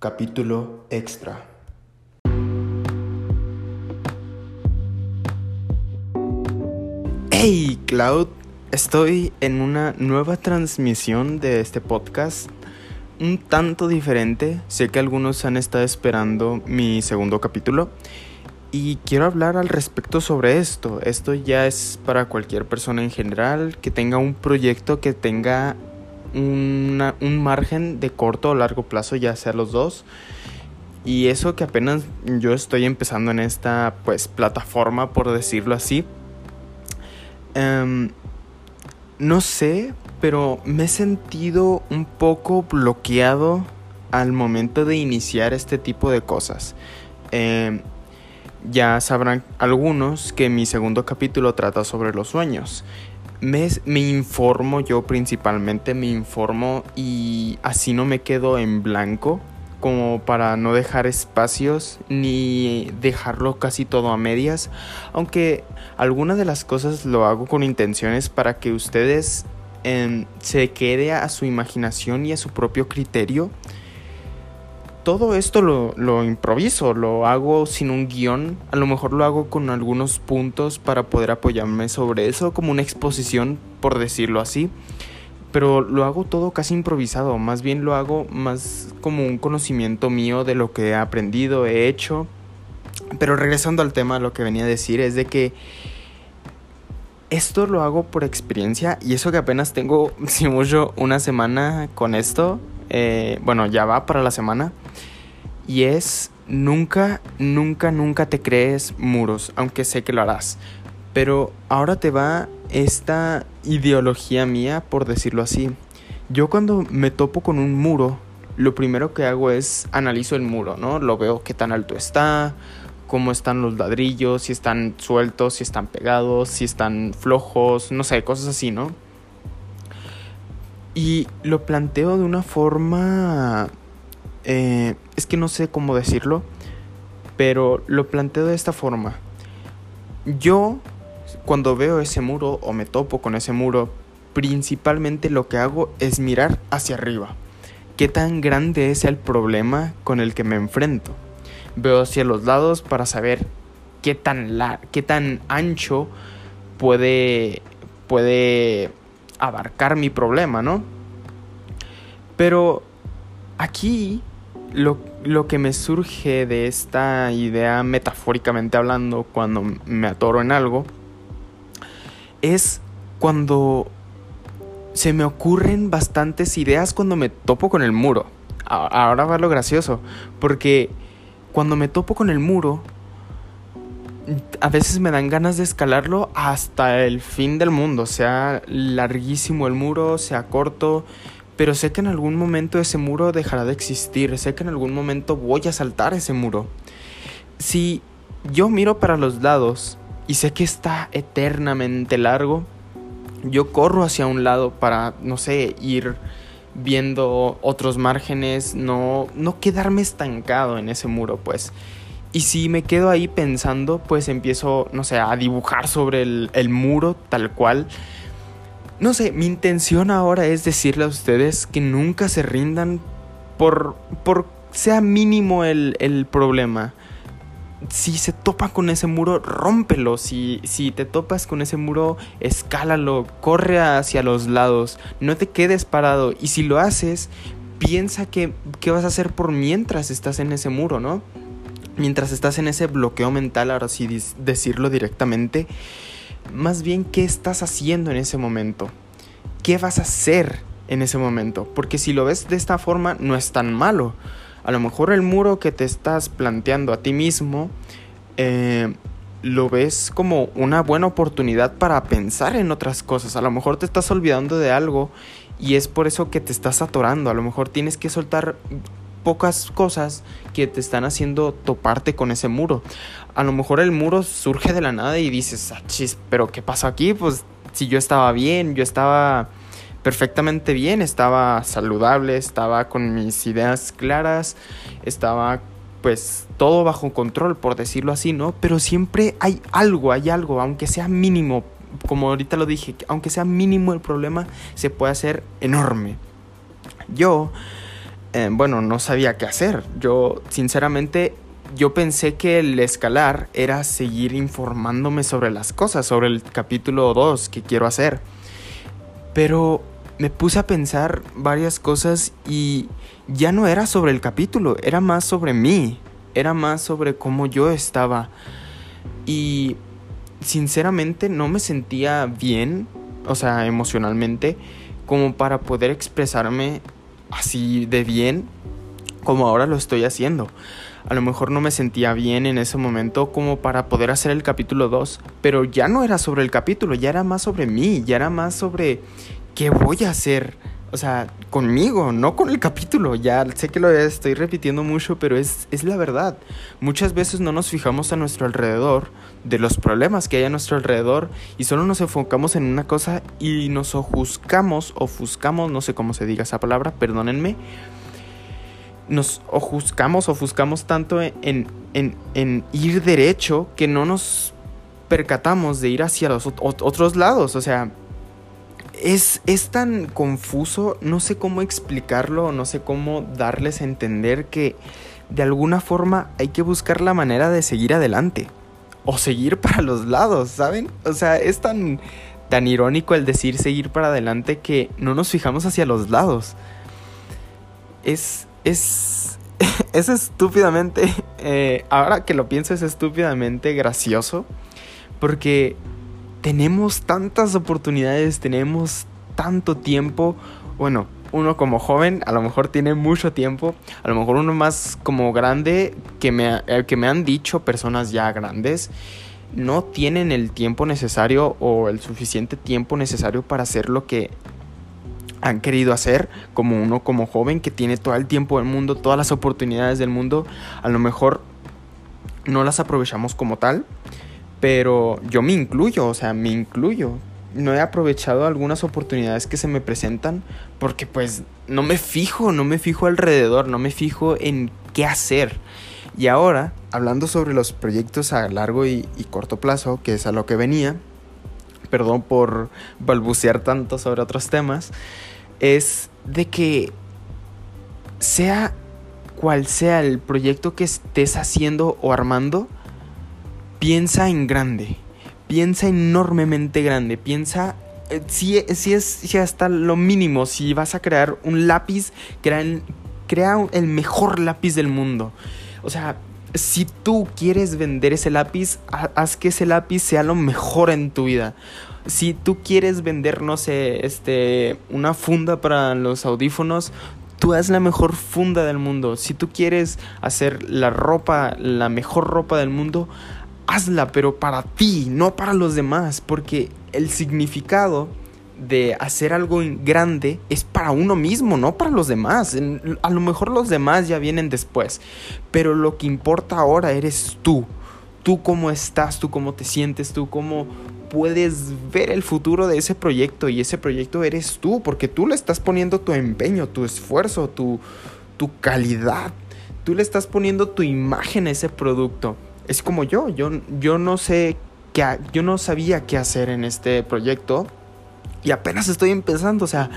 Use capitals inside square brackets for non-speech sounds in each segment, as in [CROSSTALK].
Capítulo extra. Hey Cloud, estoy en una nueva transmisión de este podcast un tanto diferente. Sé que algunos han estado esperando mi segundo capítulo y quiero hablar al respecto sobre esto. Esto ya es para cualquier persona en general que tenga un proyecto que tenga un margen de corto o largo plazo, ya sea los dos. Y eso que apenas yo estoy empezando en esta pues plataforma, por decirlo así. Em, no sé, pero me he sentido un poco bloqueado al momento de iniciar este tipo de cosas. Eh, ya sabrán algunos que mi segundo capítulo trata sobre los sueños. Me, informo yo principalmente, me informo y así no me quedo en blanco como para no dejar espacios ni dejarlo casi todo a medias, aunque algunas de las cosas lo hago con intenciones para que ustedes em, se quede a su imaginación y a su propio criterio todo esto lo, improviso, lo hago sin un guion, a lo mejor lo hago con algunos puntos para poder apoyarme sobre eso, como una exposición, por decirlo así, pero lo hago todo casi improvisado, más bien lo hago más como un conocimiento mío de lo que he aprendido, he hecho, pero regresando al tema, lo que venía a decir es de que esto lo hago por experiencia y eso que apenas tengo, [LAUGHS] si mucho, una semana con esto, eh, bueno, ya va para la semana. Y es, nunca, nunca, nunca te crees muros, aunque sé que lo harás. Pero ahora te va esta ideología mía, por decirlo así. Yo cuando me topo con un muro, lo primero que hago es analizo el muro, ¿no? Lo veo qué tan alto está, cómo están los ladrillos, si están sueltos, si están pegados, si están flojos, no sé, cosas así, ¿no? Y lo planteo de una forma... Eh, es que no sé cómo decirlo, pero lo planteo de esta forma. Yo, cuando veo ese muro o me topo con ese muro, principalmente lo que hago es mirar hacia arriba. ¿Qué tan grande es el problema con el que me enfrento? Veo hacia los lados para saber qué tan, qué tan ancho puede, puede abarcar mi problema, ¿no? Pero aquí lo, lo, que me surge de esta idea metafóricamente hablando cuando me atoro en algo es cuando se me ocurren bastantes ideas cuando me topo con el muro. Ahora va lo gracioso, porque cuando me topo con el muro, a veces me dan ganas de escalarlo hasta el fin del mundo, sea larguísimo el muro, sea corto, pero sé que en algún momento ese muro dejará de existir, sé que en algún momento voy a saltar ese muro. Si yo miro para los lados y sé que está eternamente largo, yo corro hacia un lado para, no sé, ir viendo otros márgenes, no, no quedarme estancado en ese muro, pues. Y si me quedo ahí pensando, pues empiezo, no sé, a dibujar sobre el, muro tal cual. No sé, mi intención ahora es decirle a ustedes que nunca se rindan por, por sea mínimo el, el problema. Si se topa con ese muro, rómpelo. Si, si te topas con ese muro, escálalo, corre hacia los lados. No te quedes parado. Y si lo haces, piensa que, qué vas a hacer por mientras estás en ese muro, ¿no? mientras estás en ese bloqueo mental, ahora sí decirlo directamente, más bien qué estás haciendo en ese momento, qué vas a hacer en ese momento, porque si lo ves de esta forma no es tan malo. A lo mejor el muro que te estás planteando a ti mismo eh, lo ves como una buena oportunidad para pensar en otras cosas. A lo mejor te estás olvidando de algo y es por eso que te estás atorando. A lo mejor tienes que soltar pocas cosas que te están haciendo toparte con ese muro. A lo mejor el muro surge de la nada y dices, ah, chis, pero ¿qué pasó aquí? Pues si yo estaba bien, yo estaba perfectamente bien, estaba saludable, estaba con mis ideas claras, estaba pues todo bajo control, por decirlo así, ¿no? Pero siempre hay algo, hay algo, aunque sea mínimo, como ahorita lo dije, aunque sea mínimo el problema, se puede hacer enorme. Yo eh, bueno, no sabía qué hacer. Yo, sinceramente, yo pensé que el escalar era seguir informándome sobre las cosas, sobre el capítulo 2 que quiero hacer. Pero me puse a pensar varias cosas y ya no era sobre el capítulo, era más sobre mí, era más sobre cómo yo estaba. Y sinceramente no me sentía bien, o sea, emocionalmente, como para poder expresarme así de bien como ahora lo estoy haciendo. A lo mejor no me sentía bien en ese momento como para poder hacer el capítulo 2, pero ya no era sobre el capítulo, ya era más sobre mí, ya era más sobre qué voy a hacer. O sea, conmigo, no con el capítulo. Ya sé que lo estoy repitiendo mucho, pero es, es la verdad. Muchas veces no nos fijamos a nuestro alrededor de los problemas que hay a nuestro alrededor y solo nos enfocamos en una cosa y nos ofuscamos, ofuscamos, no sé cómo se diga esa palabra, perdónenme. Nos ofuscamos, ofuscamos tanto en, en, en ir derecho que no nos percatamos de ir hacia los otros lados. O sea, es, tan confuso, no sé cómo explicarlo, no sé cómo darles a entender que de alguna forma hay que buscar la manera de seguir adelante. O seguir [LAUGHS] para los lados, ¿saben? O sea, es tan, tan irónico el decir seguir para adelante que no nos fijamos hacia los lados. Es, es, [LAUGHS] es estúpidamente, eh, ahora que lo pienso es estúpidamente gracioso. Porque tenemos tantas oportunidades, tenemos tanto tiempo. Bueno, uno como joven a lo mejor tiene mucho tiempo, a lo mejor uno más como grande que me, eh, que me han dicho personas ya grandes no tienen el tiempo necesario o el suficiente tiempo necesario para hacer lo que han querido hacer, como uno como joven que tiene todo el tiempo del mundo, todas las oportunidades del mundo, a lo mejor no las aprovechamos como tal. Pero yo me incluyo, o sea, me incluyo. No he aprovechado algunas oportunidades que se me presentan porque pues no me fijo, no me fijo alrededor, no me fijo en qué hacer. Y ahora, hablando sobre los proyectos a largo y, corto plazo, que es a lo que venía, perdón por balbucear tanto sobre otros temas, es de que sea cual sea el proyecto que estés haciendo o armando, piensa en grande, piensa enormemente grande, piensa eh, si, si, es si hasta lo mínimo, si vas a crear un lápiz, crea, crea el mejor lápiz del mundo. O sea, si tú quieres vender ese lápiz, haz que ese lápiz sea lo mejor en tu vida. Si tú quieres vender, no sé, este, una funda para los audífonos, tú haz la mejor funda del mundo. Si tú quieres hacer la ropa, la mejor ropa del mundo, hazla, pero para ti, no para los demás, porque el significado de hacer algo grande es para uno mismo, no para los demás. A lo mejor los demás ya vienen después, pero lo que importa ahora eres tú. Tú cómo estás, tú cómo te sientes, tú cómo puedes ver el futuro de ese proyecto y ese proyecto eres tú, porque tú le estás poniendo tu empeño, tu esfuerzo, tu, tu calidad. Tú le estás poniendo tu imagen a ese producto es como yo, yo, yo no sé qué, yo no sabía qué hacer en este proyecto y apenas estoy empezando, o sea,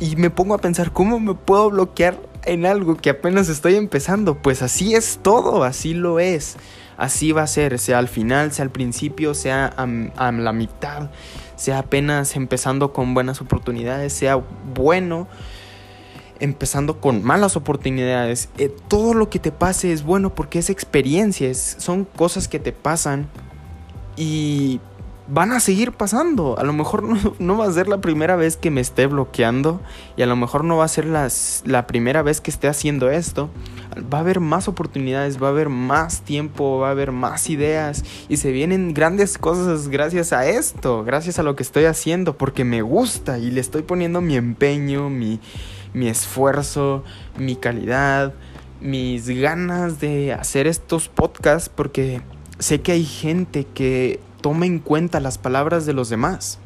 y me pongo a pensar, ¿cómo me puedo bloquear en algo que apenas estoy empezando? Pues así es todo, así lo es, así va a ser, sea al final, sea al principio, sea a, la mitad, sea apenas empezando con buenas oportunidades, sea bueno empezando con malas oportunidades. Eh, todo lo que te pase es bueno porque es experiencias, son cosas que te pasan y van a seguir pasando. A lo mejor no, va a ser la primera vez que me esté bloqueando y a lo mejor no va a ser las, la primera vez que esté haciendo esto. Va a haber más oportunidades, va a haber más tiempo, va a haber más ideas y se vienen grandes cosas gracias a esto, gracias a lo que estoy haciendo porque me gusta y le estoy poniendo mi empeño, mi mi esfuerzo, mi calidad, mis ganas de hacer estos podcasts porque sé que hay gente que toma en cuenta las palabras de los demás.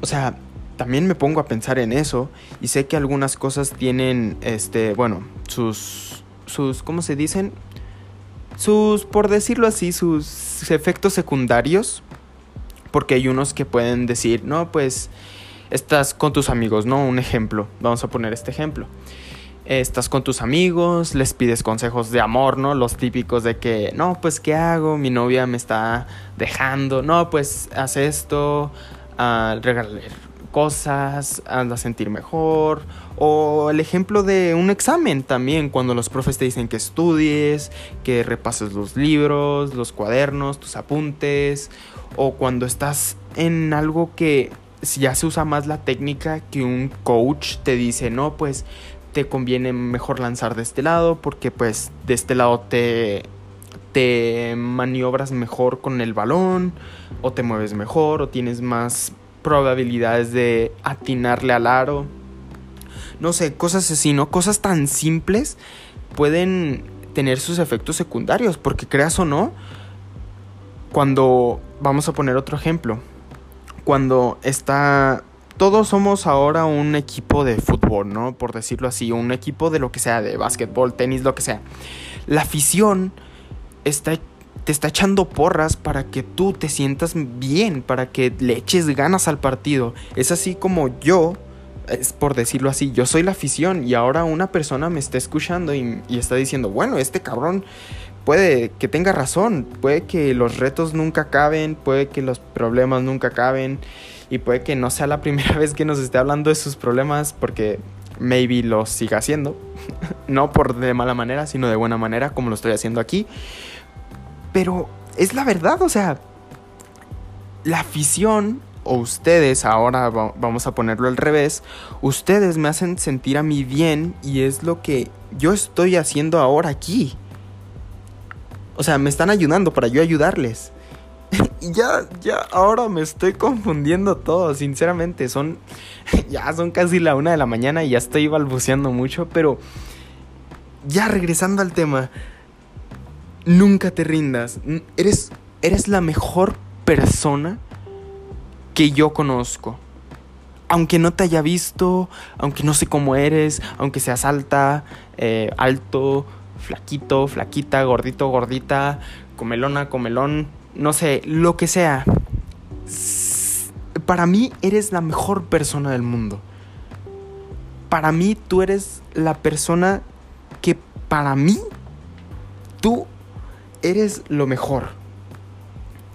O sea, también me pongo a pensar en eso y sé que algunas cosas tienen, este, bueno, sus, sus, ¿cómo se dicen? Sus, por decirlo así, sus efectos secundarios. Porque hay unos que pueden decir, no, pues estás con tus amigos, ¿no? Un ejemplo, vamos a poner este ejemplo. Estás con tus amigos, les pides consejos de amor, ¿no? Los típicos de que, no, pues, ¿qué hago? Mi novia me está dejando, no, pues, haz esto, uh, regálale cosas, anda a sentir mejor. O el ejemplo de un examen también, cuando los profes te dicen que estudies, que repases los libros, los cuadernos, tus apuntes. O cuando estás en algo que ya se usa más la técnica que un coach te dice, no, pues te conviene mejor lanzar de este lado porque pues de este lado te te maniobras mejor con el balón o te mueves mejor o tienes más probabilidades de atinarle al aro. No sé, cosas así, ¿no? Cosas tan simples pueden tener sus efectos secundarios porque creas o no, cuando vamos a poner otro ejemplo, cuando está todos somos ahora un equipo de fútbol, ¿no? Por decirlo así, un equipo de lo que sea, de básquetbol, tenis, lo que sea. La afición está, te está echando porras para que tú te sientas bien, para que le eches ganas al partido. Es así como yo, es por decirlo así, yo soy la afición y ahora una persona me está escuchando y, y está diciendo, bueno, este cabrón puede que tenga razón, puede que los retos nunca acaben, puede que los problemas nunca acaben y puede que no sea la [LAUGHS] primera vez que nos esté hablando de sus problemas porque maybe lo siga haciendo, [LAUGHS] no por de mala manera, sino de buena manera como lo estoy haciendo aquí. Pero es la verdad, o sea, la afición o ustedes, ahora vamos a ponerlo al revés, ustedes me hacen sentir a mí bien y es lo que yo estoy haciendo ahora aquí. O sea, me están ayudando para yo ayudarles. Ya, ya, ahora me estoy confundiendo todo, sinceramente. Son, [LAUGHS] ya son casi la una de la mañana y ya estoy balbuceando mucho, pero ya regresando al tema, nunca te rindas. Eres, eres la mejor persona que yo conozco. Aunque no te haya visto, aunque no sé cómo eres, aunque seas alta, eh, alto, flaquito, flaquita, gordito, gordita, comelona, comelón, no sé, lo que sea. Para mí eres la mejor persona del mundo. Para mí tú eres la persona que para mí tú eres lo mejor.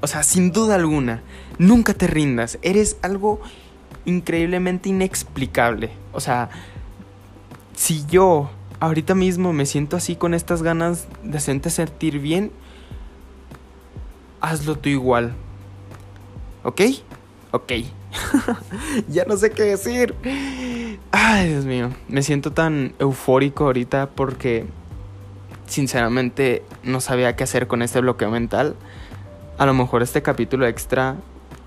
O sea, sin duda alguna, nunca te rindas. Eres algo increíblemente inexplicable. O sea, si yo ahorita mismo me siento así con estas ganas de sentir bien, hazlo tú igual. ¿Ok? Ok. [LAUGHS] ya no sé qué decir. Ay, Dios mío. Me siento tan eufórico ahorita porque sinceramente no sabía qué hacer con este bloqueo mental. A lo mejor este capítulo extra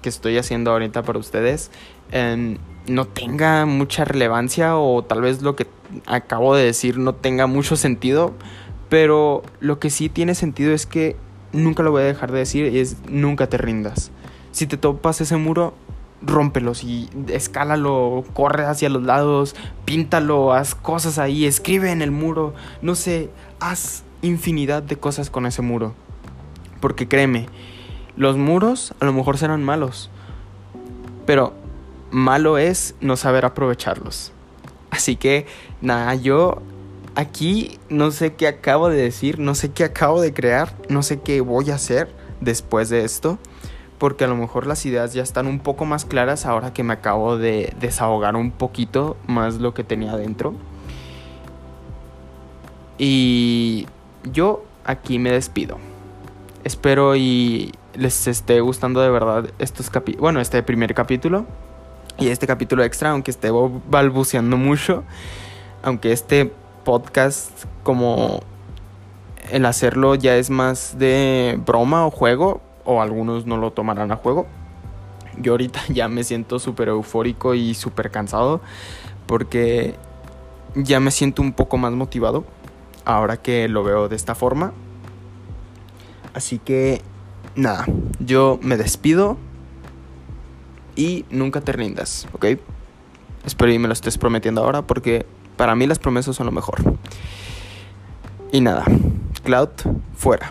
que estoy haciendo ahorita para ustedes em, no tenga mucha relevancia o tal vez lo que acabo de decir no tenga mucho sentido, pero lo que sí tiene sentido es que nunca lo voy a dejar de decir es nunca te rindas. Si te topas ese muro, rómpelos y escálalo, corre hacia los lados, píntalo, haz cosas ahí, escribe en el muro, no sé, haz infinidad de cosas con ese muro. Porque créeme, los muros a lo mejor serán malos, pero malo es no saber aprovecharlos. Así que, nada, yo aquí no sé qué acabo de decir, no sé qué acabo de crear, no sé qué voy a hacer después de esto, porque a lo mejor las ideas ya están un poco más claras ahora que me acabo de desahogar un poquito más lo que tenía dentro. Y yo aquí me despido. Espero y les esté gustando de verdad estos capi bueno, este primer capítulo y este capítulo extra, aunque esté balbuceando mucho, aunque este podcast como el hacerlo ya es más de broma o juego, o algunos no lo tomarán a juego. Yo ahorita [LAUGHS] ya me siento súper eufórico y súper cansado porque ya me siento un poco más motivado ahora que lo veo de esta forma. Así que nada, yo me despido y nunca te rindas, ¿ok? Espero y me lo estés prometiendo ahora porque para mí las promesas son lo mejor. Y nada, Cloud fuera.